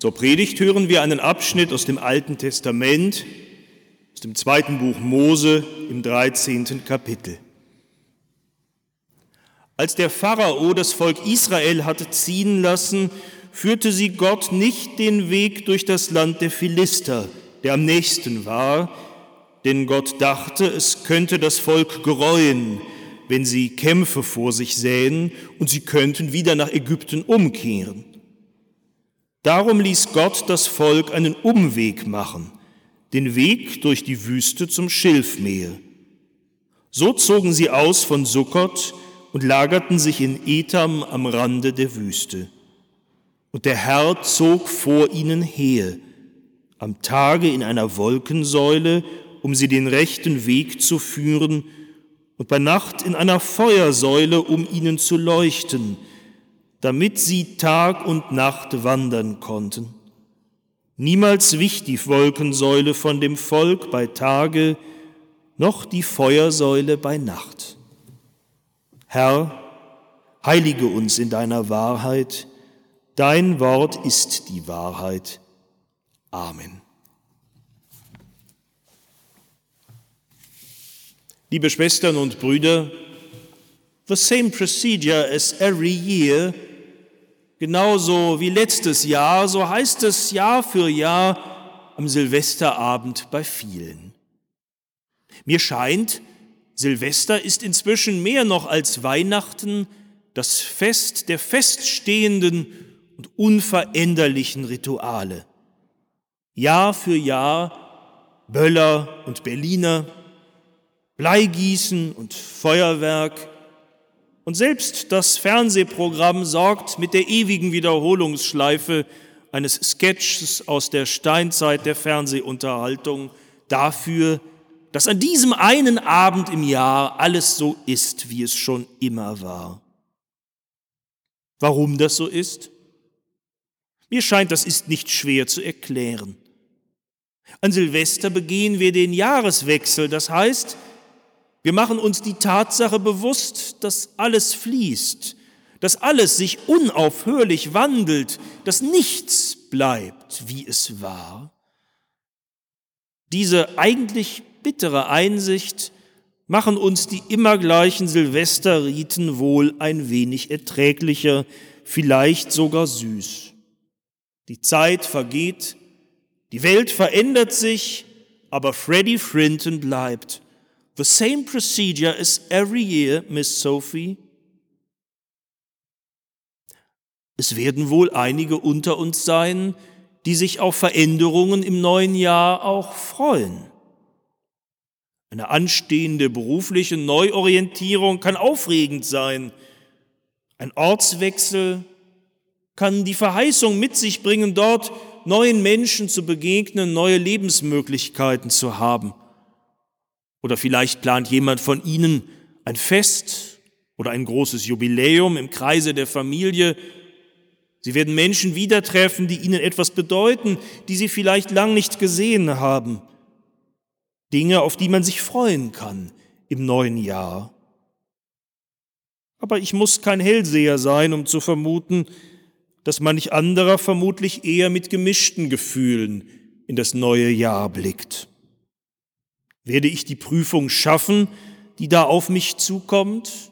Zur Predigt hören wir einen Abschnitt aus dem Alten Testament, aus dem zweiten Buch Mose im 13. Kapitel. Als der Pharao das Volk Israel hatte ziehen lassen, führte sie Gott nicht den Weg durch das Land der Philister, der am nächsten war, denn Gott dachte, es könnte das Volk gereuen, wenn sie Kämpfe vor sich sähen und sie könnten wieder nach Ägypten umkehren. Darum ließ Gott das Volk einen Umweg machen, den Weg durch die Wüste zum Schilfmeer. So zogen sie aus von Sukkot und lagerten sich in Etam am Rande der Wüste. Und der Herr zog vor ihnen her, am Tage in einer Wolkensäule, um sie den rechten Weg zu führen, und bei Nacht in einer Feuersäule, um ihnen zu leuchten, damit sie Tag und Nacht wandern konnten. Niemals wich die Wolkensäule von dem Volk bei Tage, noch die Feuersäule bei Nacht. Herr, heilige uns in deiner Wahrheit, dein Wort ist die Wahrheit. Amen. Liebe Schwestern und Brüder, the same procedure as every year Genauso wie letztes Jahr, so heißt es Jahr für Jahr am Silvesterabend bei vielen. Mir scheint, Silvester ist inzwischen mehr noch als Weihnachten das Fest der feststehenden und unveränderlichen Rituale. Jahr für Jahr Böller und Berliner, Bleigießen und Feuerwerk, und selbst das Fernsehprogramm sorgt mit der ewigen Wiederholungsschleife eines Sketches aus der Steinzeit der Fernsehunterhaltung dafür, dass an diesem einen Abend im Jahr alles so ist, wie es schon immer war. Warum das so ist? Mir scheint, das ist nicht schwer zu erklären. An Silvester begehen wir den Jahreswechsel, das heißt, wir machen uns die Tatsache bewusst, dass alles fließt, dass alles sich unaufhörlich wandelt, dass nichts bleibt, wie es war. Diese eigentlich bittere Einsicht machen uns die immer gleichen Silvesterriten wohl ein wenig erträglicher, vielleicht sogar süß. Die Zeit vergeht, die Welt verändert sich, aber Freddie Frinton bleibt. The same procedure as every year, Miss Sophie. Es werden wohl einige unter uns sein, die sich auf Veränderungen im neuen Jahr auch freuen. Eine anstehende berufliche Neuorientierung kann aufregend sein. Ein Ortswechsel kann die Verheißung mit sich bringen, dort neuen Menschen zu begegnen, neue Lebensmöglichkeiten zu haben. Oder vielleicht plant jemand von Ihnen ein Fest oder ein großes Jubiläum im Kreise der Familie. Sie werden Menschen wieder treffen, die Ihnen etwas bedeuten, die Sie vielleicht lang nicht gesehen haben. Dinge, auf die man sich freuen kann im neuen Jahr. Aber ich muss kein Hellseher sein, um zu vermuten, dass manch anderer vermutlich eher mit gemischten Gefühlen in das neue Jahr blickt. Werde ich die Prüfung schaffen, die da auf mich zukommt?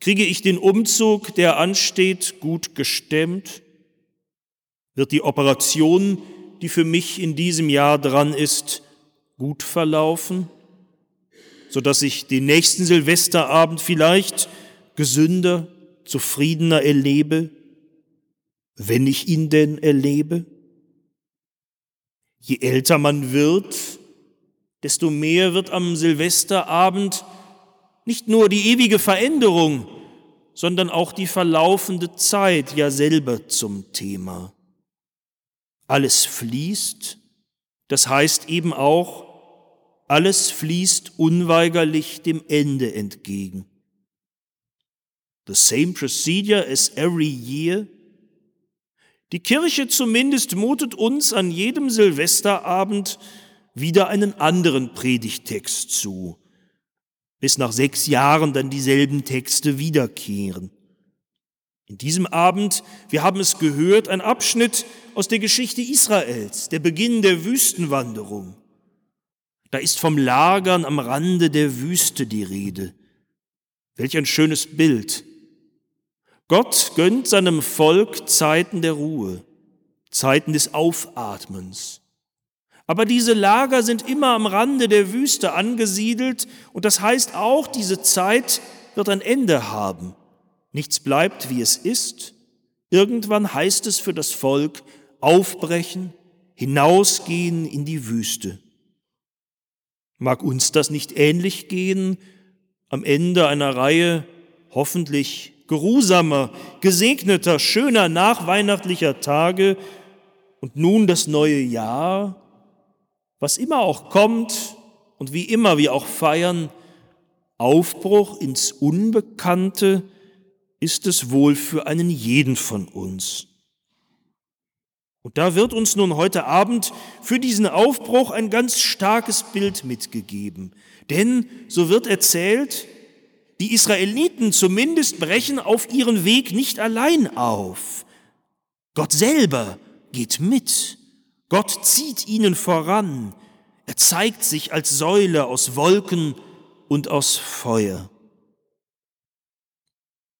Kriege ich den Umzug, der ansteht, gut gestemmt? Wird die Operation, die für mich in diesem Jahr dran ist, gut verlaufen, sodass ich den nächsten Silvesterabend vielleicht gesünder, zufriedener erlebe, wenn ich ihn denn erlebe? Je älter man wird, desto mehr wird am Silvesterabend nicht nur die ewige Veränderung, sondern auch die verlaufende Zeit ja selber zum Thema. Alles fließt, das heißt eben auch, alles fließt unweigerlich dem Ende entgegen. The same procedure as every year. Die Kirche zumindest mutet uns an jedem Silvesterabend wieder einen anderen Predigtext zu, bis nach sechs Jahren dann dieselben Texte wiederkehren. In diesem Abend, wir haben es gehört, ein Abschnitt aus der Geschichte Israels, der Beginn der Wüstenwanderung. Da ist vom Lagern am Rande der Wüste die Rede. Welch ein schönes Bild. Gott gönnt seinem Volk Zeiten der Ruhe, Zeiten des Aufatmens. Aber diese Lager sind immer am Rande der Wüste angesiedelt und das heißt auch, diese Zeit wird ein Ende haben. Nichts bleibt, wie es ist. Irgendwann heißt es für das Volk aufbrechen, hinausgehen in die Wüste. Mag uns das nicht ähnlich gehen am Ende einer Reihe hoffentlich geruhsamer, gesegneter, schöner nachweihnachtlicher Tage und nun das neue Jahr, was immer auch kommt und wie immer wir auch feiern, Aufbruch ins Unbekannte ist es wohl für einen jeden von uns. Und da wird uns nun heute Abend für diesen Aufbruch ein ganz starkes Bild mitgegeben. Denn, so wird erzählt, die Israeliten zumindest brechen auf ihren Weg nicht allein auf. Gott selber geht mit. Gott zieht ihnen voran. Er zeigt sich als Säule aus Wolken und aus Feuer.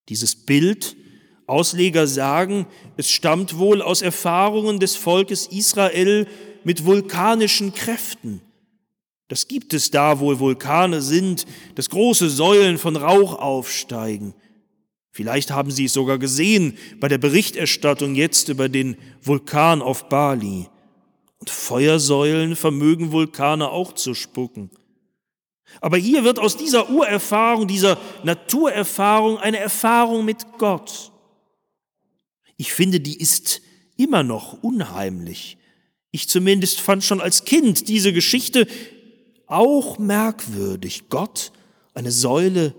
Dieses Bild Ausleger sagen, es stammt wohl aus Erfahrungen des Volkes Israel mit vulkanischen Kräften. Das gibt es da, wo Vulkane sind, dass große Säulen von Rauch aufsteigen. Vielleicht haben Sie es sogar gesehen bei der Berichterstattung jetzt über den Vulkan auf Bali. Und Feuersäulen vermögen Vulkane auch zu spucken. Aber hier wird aus dieser Urerfahrung, dieser Naturerfahrung eine Erfahrung mit Gott. Ich finde, die ist immer noch unheimlich. Ich zumindest fand schon als Kind diese Geschichte auch merkwürdig. Gott, eine Säule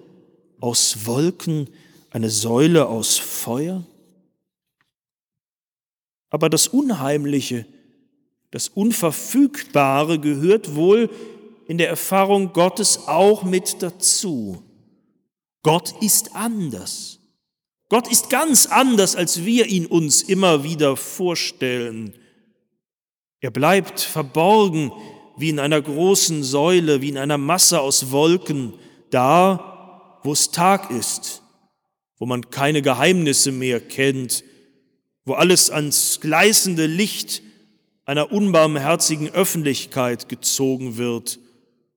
aus Wolken, eine Säule aus Feuer. Aber das Unheimliche, das Unverfügbare gehört wohl in der Erfahrung Gottes auch mit dazu. Gott ist anders. Gott ist ganz anders, als wir ihn uns immer wieder vorstellen. Er bleibt verborgen wie in einer großen Säule, wie in einer Masse aus Wolken, da, wo es Tag ist, wo man keine Geheimnisse mehr kennt, wo alles ans gleißende Licht einer unbarmherzigen Öffentlichkeit gezogen wird,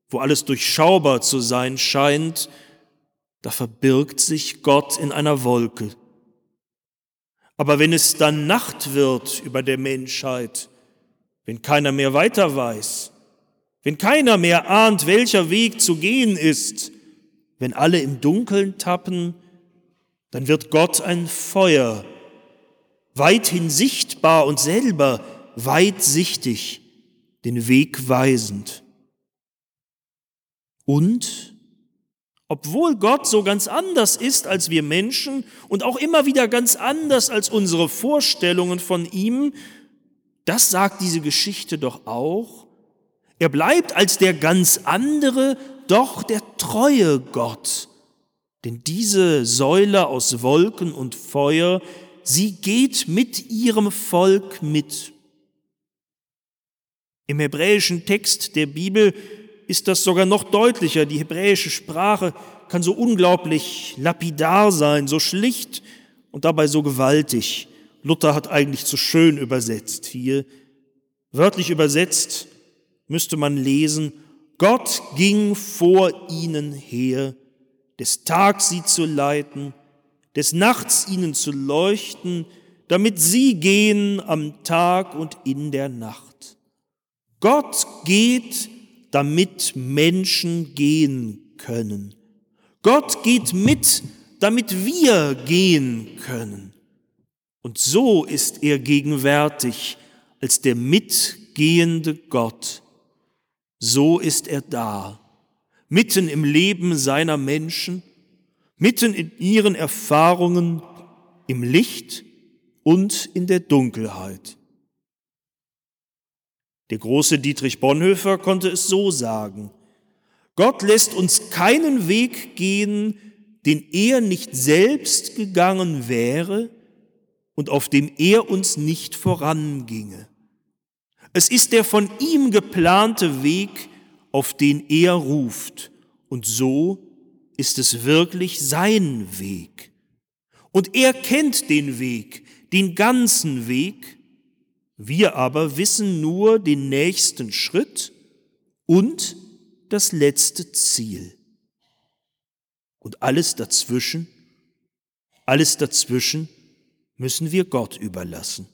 wo alles durchschaubar zu sein scheint, da verbirgt sich Gott in einer Wolke. Aber wenn es dann Nacht wird über der Menschheit, wenn keiner mehr weiter weiß, wenn keiner mehr ahnt, welcher Weg zu gehen ist, wenn alle im Dunkeln tappen, dann wird Gott ein Feuer, weithin sichtbar und selber weitsichtig, den Weg weisend. Und obwohl Gott so ganz anders ist als wir Menschen und auch immer wieder ganz anders als unsere Vorstellungen von ihm, das sagt diese Geschichte doch auch. Er bleibt als der ganz andere doch der treue Gott. Denn diese Säule aus Wolken und Feuer, sie geht mit ihrem Volk mit. Im hebräischen Text der Bibel ist das sogar noch deutlicher. Die hebräische Sprache kann so unglaublich lapidar sein, so schlicht und dabei so gewaltig. Luther hat eigentlich zu schön übersetzt hier. Wörtlich übersetzt müsste man lesen, Gott ging vor ihnen her, des Tags sie zu leiten, des Nachts ihnen zu leuchten, damit sie gehen am Tag und in der Nacht. Gott geht damit Menschen gehen können. Gott geht mit, damit wir gehen können. Und so ist er gegenwärtig als der mitgehende Gott. So ist er da, mitten im Leben seiner Menschen, mitten in ihren Erfahrungen, im Licht und in der Dunkelheit. Der große Dietrich Bonhoeffer konnte es so sagen. Gott lässt uns keinen Weg gehen, den er nicht selbst gegangen wäre, und auf dem er uns nicht voranginge. Es ist der von ihm geplante Weg, auf den er ruft, und so ist es wirklich sein Weg. Und er kennt den Weg, den ganzen Weg, wir aber wissen nur den nächsten Schritt und das letzte Ziel. Und alles dazwischen, alles dazwischen müssen wir Gott überlassen.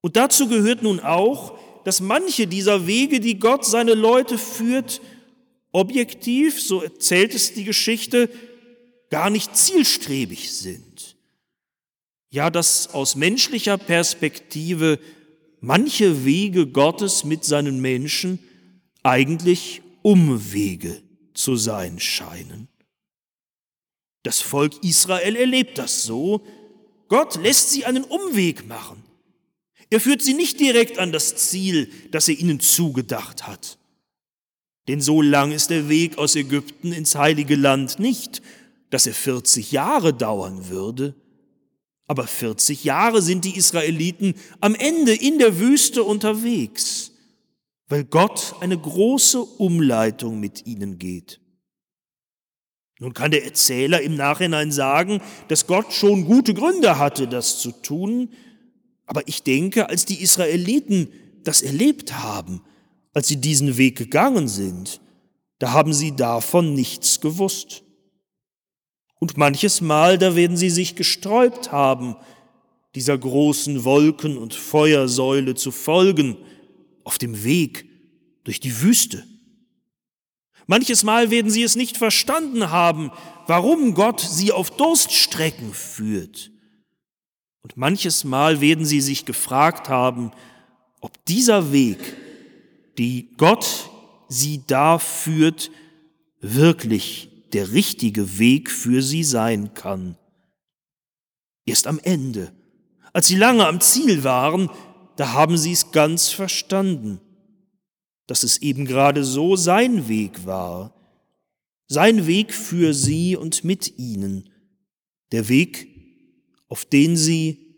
Und dazu gehört nun auch, dass manche dieser Wege, die Gott seine Leute führt, objektiv, so erzählt es die Geschichte, gar nicht zielstrebig sind. Ja, dass aus menschlicher Perspektive manche Wege Gottes mit seinen Menschen eigentlich Umwege zu sein scheinen. Das Volk Israel erlebt das so. Gott lässt sie einen Umweg machen. Er führt sie nicht direkt an das Ziel, das er ihnen zugedacht hat. Denn so lang ist der Weg aus Ägypten ins heilige Land nicht, dass er 40 Jahre dauern würde. Aber 40 Jahre sind die Israeliten am Ende in der Wüste unterwegs, weil Gott eine große Umleitung mit ihnen geht. Nun kann der Erzähler im Nachhinein sagen, dass Gott schon gute Gründe hatte, das zu tun, aber ich denke, als die Israeliten das erlebt haben, als sie diesen Weg gegangen sind, da haben sie davon nichts gewusst. Und manches Mal, da werden sie sich gesträubt haben, dieser großen Wolken- und Feuersäule zu folgen, auf dem Weg durch die Wüste. Manches Mal werden sie es nicht verstanden haben, warum Gott sie auf Durststrecken führt. Und manches Mal werden sie sich gefragt haben, ob dieser Weg, die Gott sie da führt, wirklich der richtige Weg für sie sein kann. Erst am Ende, als sie lange am Ziel waren, da haben sie es ganz verstanden dass es eben gerade so sein Weg war, sein Weg für sie und mit ihnen, der Weg, auf den sie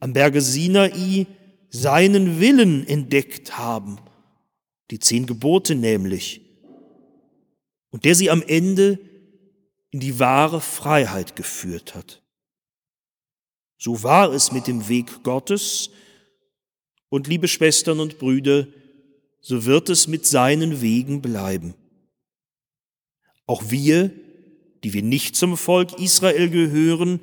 am Berge Sinai seinen Willen entdeckt haben, die zehn Gebote nämlich, und der sie am Ende in die wahre Freiheit geführt hat. So war es mit dem Weg Gottes, und liebe Schwestern und Brüder, so wird es mit seinen Wegen bleiben. Auch wir, die wir nicht zum Volk Israel gehören,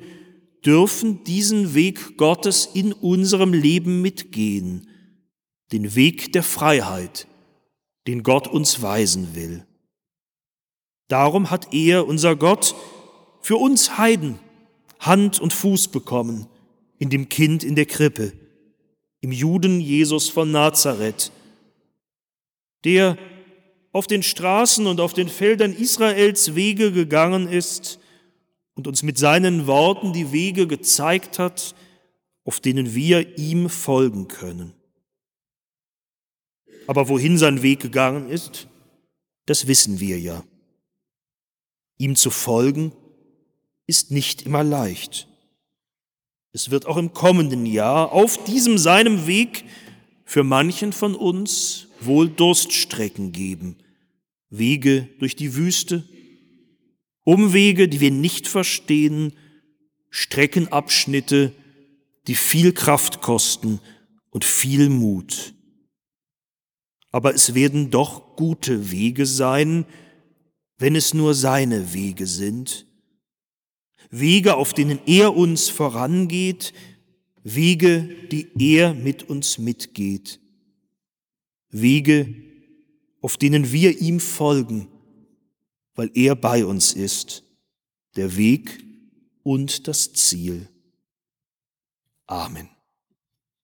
dürfen diesen Weg Gottes in unserem Leben mitgehen, den Weg der Freiheit, den Gott uns weisen will. Darum hat er, unser Gott, für uns Heiden Hand und Fuß bekommen in dem Kind in der Krippe, im Juden Jesus von Nazareth, der auf den Straßen und auf den Feldern Israels Wege gegangen ist und uns mit seinen Worten die Wege gezeigt hat, auf denen wir ihm folgen können. Aber wohin sein Weg gegangen ist, das wissen wir ja. Ihm zu folgen ist nicht immer leicht. Es wird auch im kommenden Jahr auf diesem seinem Weg für manchen von uns wohl Durststrecken geben, Wege durch die Wüste, Umwege, die wir nicht verstehen, Streckenabschnitte, die viel Kraft kosten und viel Mut. Aber es werden doch gute Wege sein, wenn es nur seine Wege sind. Wege, auf denen er uns vorangeht, Wege, die er mit uns mitgeht. Wege, auf denen wir ihm folgen, weil er bei uns ist, der Weg und das Ziel. Amen.